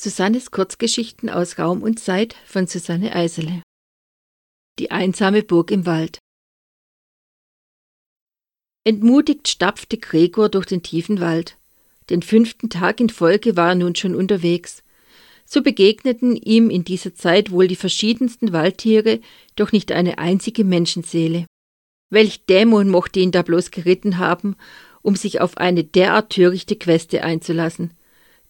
Susannes Kurzgeschichten aus Raum und Zeit von Susanne Eisele. Die einsame Burg im Wald. Entmutigt stapfte Gregor durch den tiefen Wald. Den fünften Tag in Folge war er nun schon unterwegs. So begegneten ihm in dieser Zeit wohl die verschiedensten Waldtiere, doch nicht eine einzige Menschenseele. Welch Dämon mochte ihn da bloß geritten haben, um sich auf eine derart törichte Queste einzulassen.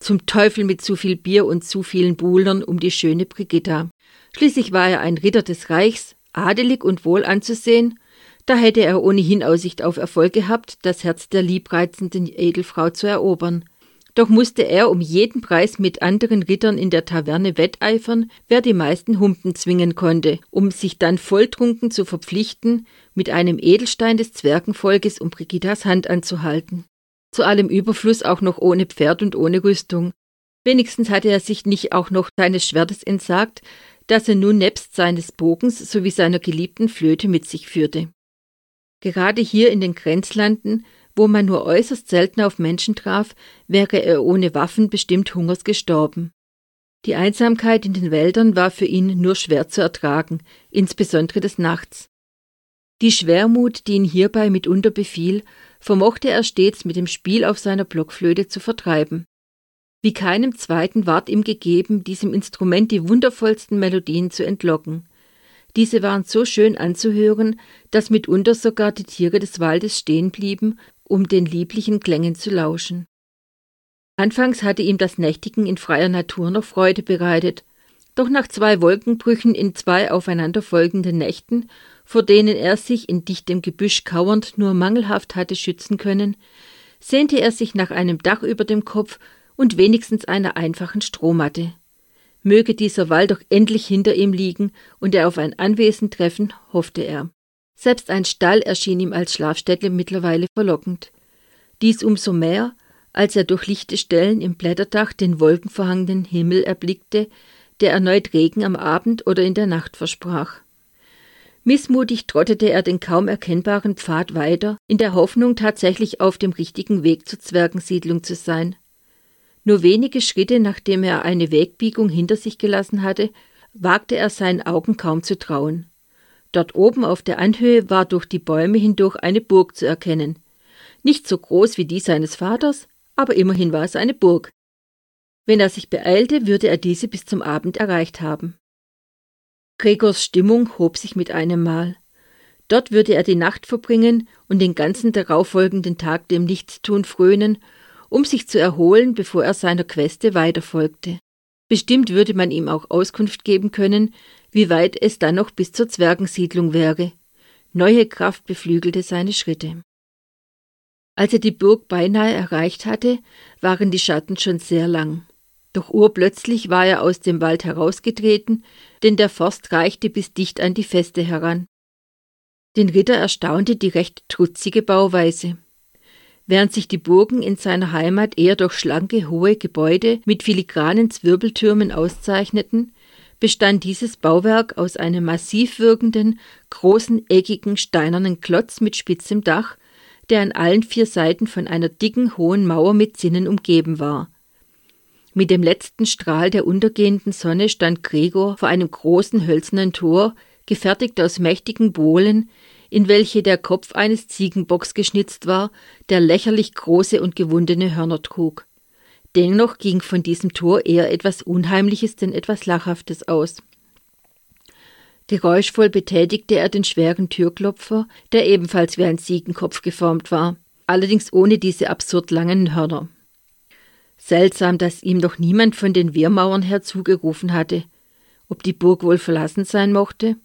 Zum Teufel mit zu viel Bier und zu vielen Buhlern um die schöne Brigitta. Schließlich war er ein Ritter des Reichs, adelig und wohl anzusehen, da hätte er ohnehin Aussicht auf Erfolg gehabt, das Herz der liebreizenden Edelfrau zu erobern. Doch musste er um jeden Preis mit anderen Rittern in der Taverne wetteifern, wer die meisten Humpen zwingen konnte, um sich dann volltrunken zu verpflichten, mit einem Edelstein des Zwergenvolkes um Brigittas Hand anzuhalten zu allem Überfluss auch noch ohne Pferd und ohne Rüstung. Wenigstens hatte er sich nicht auch noch seines Schwertes entsagt, das er nun nebst seines Bogens sowie seiner geliebten Flöte mit sich führte. Gerade hier in den Grenzlanden, wo man nur äußerst selten auf Menschen traf, wäre er ohne Waffen bestimmt Hungers gestorben. Die Einsamkeit in den Wäldern war für ihn nur schwer zu ertragen, insbesondere des Nachts. Die Schwermut, die ihn hierbei mitunter befiel, vermochte er stets mit dem Spiel auf seiner Blockflöte zu vertreiben. Wie keinem zweiten ward ihm gegeben, diesem Instrument die wundervollsten Melodien zu entlocken. Diese waren so schön anzuhören, dass mitunter sogar die Tiere des Waldes stehen blieben, um den lieblichen Klängen zu lauschen. Anfangs hatte ihm das Nächtigen in freier Natur noch Freude bereitet, doch nach zwei Wolkenbrüchen in zwei aufeinanderfolgenden Nächten vor denen er sich in dichtem Gebüsch kauernd nur mangelhaft hatte schützen können, sehnte er sich nach einem Dach über dem Kopf und wenigstens einer einfachen Strohmatte. Möge dieser Wald doch endlich hinter ihm liegen und er auf ein Anwesen treffen, hoffte er. Selbst ein Stall erschien ihm als Schlafstätte mittlerweile verlockend. Dies umso mehr, als er durch lichte Stellen im Blätterdach den wolkenverhangenen Himmel erblickte, der erneut Regen am Abend oder in der Nacht versprach. Missmutig trottete er den kaum erkennbaren Pfad weiter, in der Hoffnung, tatsächlich auf dem richtigen Weg zur Zwergensiedlung zu sein. Nur wenige Schritte, nachdem er eine Wegbiegung hinter sich gelassen hatte, wagte er seinen Augen kaum zu trauen. Dort oben auf der Anhöhe war durch die Bäume hindurch eine Burg zu erkennen. Nicht so groß wie die seines Vaters, aber immerhin war es eine Burg. Wenn er sich beeilte, würde er diese bis zum Abend erreicht haben. Gregors Stimmung hob sich mit einem Mal. Dort würde er die Nacht verbringen und den ganzen darauffolgenden Tag dem Nichtstun frönen, um sich zu erholen, bevor er seiner Queste weiterfolgte. Bestimmt würde man ihm auch Auskunft geben können, wie weit es dann noch bis zur Zwergensiedlung wäre. Neue Kraft beflügelte seine Schritte. Als er die Burg beinahe erreicht hatte, waren die Schatten schon sehr lang. Doch urplötzlich war er aus dem Wald herausgetreten, denn der Forst reichte bis dicht an die Feste heran. Den Ritter erstaunte die recht trutzige Bauweise. Während sich die Burgen in seiner Heimat eher durch schlanke, hohe Gebäude mit filigranen Zwirbeltürmen auszeichneten, bestand dieses Bauwerk aus einem massiv wirkenden, großen, eckigen, steinernen Klotz mit spitzem Dach, der an allen vier Seiten von einer dicken, hohen Mauer mit Zinnen umgeben war. Mit dem letzten Strahl der untergehenden Sonne stand Gregor vor einem großen hölzernen Tor, gefertigt aus mächtigen Bohlen, in welche der Kopf eines Ziegenbocks geschnitzt war, der lächerlich große und gewundene Hörner trug. Dennoch ging von diesem Tor eher etwas Unheimliches denn etwas Lachhaftes aus. Geräuschvoll betätigte er den schweren Türklopfer, der ebenfalls wie ein Ziegenkopf geformt war, allerdings ohne diese absurd langen Hörner. Seltsam, dass ihm doch niemand von den Wehrmauern her zugerufen hatte, ob die Burg wohl verlassen sein mochte.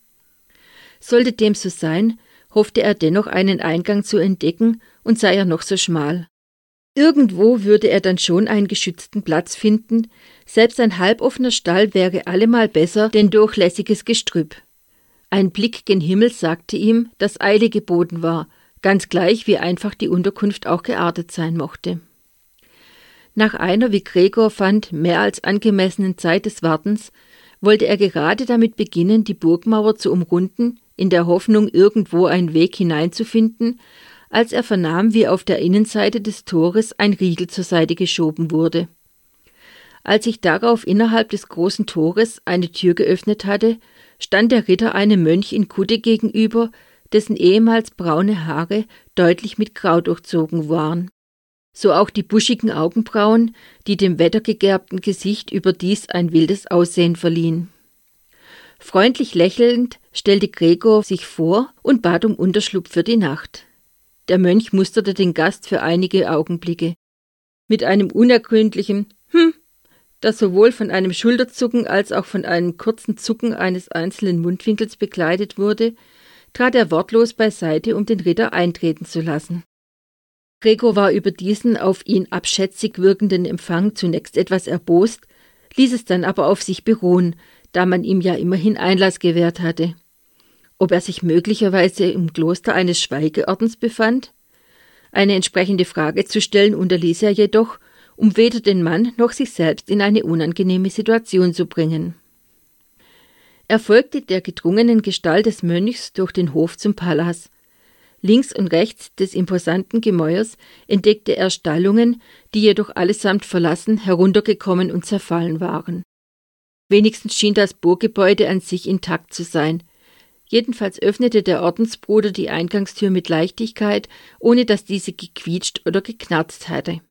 Sollte dem so sein, hoffte er dennoch einen Eingang zu entdecken, und sei er noch so schmal. Irgendwo würde er dann schon einen geschützten Platz finden, selbst ein halboffener Stall wäre allemal besser denn durchlässiges Gestrüpp. Ein Blick gen Himmel sagte ihm, dass Eile geboten war, ganz gleich wie einfach die Unterkunft auch geartet sein mochte. Nach einer, wie Gregor fand, mehr als angemessenen Zeit des Wartens wollte er gerade damit beginnen, die Burgmauer zu umrunden, in der Hoffnung, irgendwo einen Weg hineinzufinden, als er vernahm, wie auf der Innenseite des Tores ein Riegel zur Seite geschoben wurde. Als sich darauf innerhalb des großen Tores eine Tür geöffnet hatte, stand der Ritter einem Mönch in Kutte gegenüber, dessen ehemals braune Haare deutlich mit Grau durchzogen waren. So auch die buschigen Augenbrauen, die dem wettergegerbten Gesicht überdies ein wildes Aussehen verliehen. Freundlich lächelnd stellte Gregor sich vor und bat um Unterschlupf für die Nacht. Der Mönch musterte den Gast für einige Augenblicke. Mit einem unergründlichen Hm, das sowohl von einem Schulterzucken als auch von einem kurzen Zucken eines einzelnen Mundwinkels begleitet wurde, trat er wortlos beiseite, um den Ritter eintreten zu lassen. Gregor war über diesen auf ihn abschätzig wirkenden Empfang zunächst etwas erbost, ließ es dann aber auf sich beruhen, da man ihm ja immerhin Einlass gewährt hatte. Ob er sich möglicherweise im Kloster eines Schweigeordens befand? Eine entsprechende Frage zu stellen unterließ er jedoch, um weder den Mann noch sich selbst in eine unangenehme Situation zu bringen. Er folgte der gedrungenen Gestalt des Mönchs durch den Hof zum Palas. Links und rechts des imposanten Gemäuers entdeckte er Stallungen, die jedoch allesamt verlassen, heruntergekommen und zerfallen waren. Wenigstens schien das Burggebäude an sich intakt zu sein. Jedenfalls öffnete der Ordensbruder die Eingangstür mit Leichtigkeit, ohne dass diese gequietscht oder geknarzt hatte.